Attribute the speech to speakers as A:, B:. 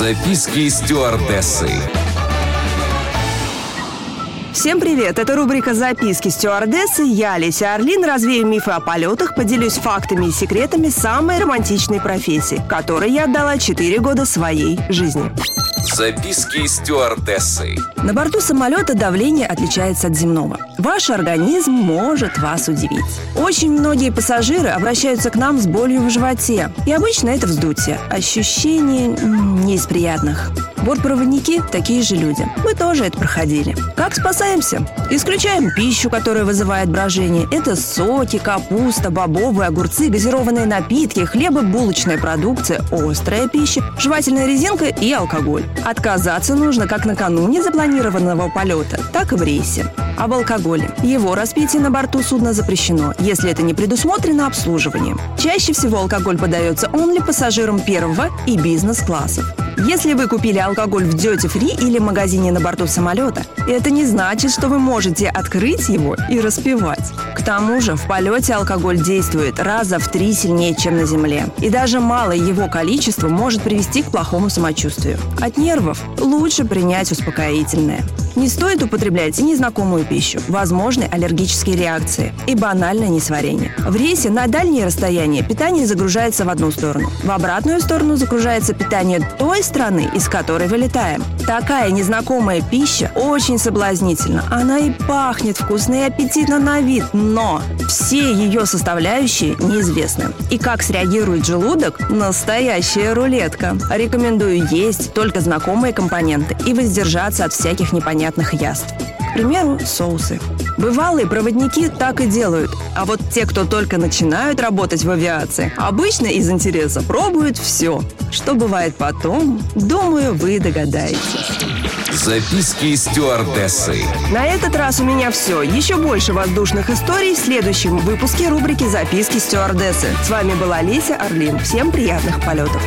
A: Записки стюардессы.
B: Всем привет! Это рубрика «Записки стюардессы». Я, Леся Орлин, развею мифы о полетах, поделюсь фактами и секретами самой романтичной профессии, которой я отдала 4 года своей жизни.
A: Записки стюардессы.
B: На борту самолета давление отличается от земного. Ваш организм может вас удивить. Очень многие пассажиры обращаются к нам с болью в животе. И обычно это вздутие. Ощущение не из приятных. Бортпроводники – такие же люди. Мы тоже это проходили. Как спасаемся? Исключаем пищу, которая вызывает брожение. Это соки, капуста, бобовые, огурцы, газированные напитки, хлебобулочная продукция, острая пища, жевательная резинка и алкоголь. Отказаться нужно как накануне запланированного полета, так и в рейсе. Об алкоголе. Его распитие на борту судна запрещено, если это не предусмотрено обслуживанием. Чаще всего алкоголь подается only пассажирам первого и бизнес-классов. Если вы купили алкоголь в Duty Free или магазине на борту самолета, это не значит, что вы можете открыть его и распивать. К тому же в полете алкоголь действует раза в три сильнее, чем на земле. И даже малое его количество может привести к плохому самочувствию. От нервов лучше принять успокоительное. Не стоит употреблять незнакомую пищу, возможны аллергические реакции и банальное несварение. В рейсе на дальние расстояния питание загружается в одну сторону. В обратную сторону загружается питание той страны, из которой вылетаем. Такая незнакомая пища очень соблазнительна. Она и пахнет вкусно и аппетитно на вид, но все ее составляющие неизвестны. И как среагирует желудок – настоящая рулетка. Рекомендую есть только знакомые компоненты и воздержаться от всяких непонятных яств. К примеру, соусы. Бывалые проводники так и делают, а вот те, кто только начинают работать в авиации, обычно из интереса пробуют все. Что бывает потом, думаю, вы догадаетесь.
A: Записки стюардессы.
B: На этот раз у меня все. Еще больше воздушных историй в следующем выпуске рубрики «Записки стюардессы». С вами была Леся Орлин. Всем приятных полетов.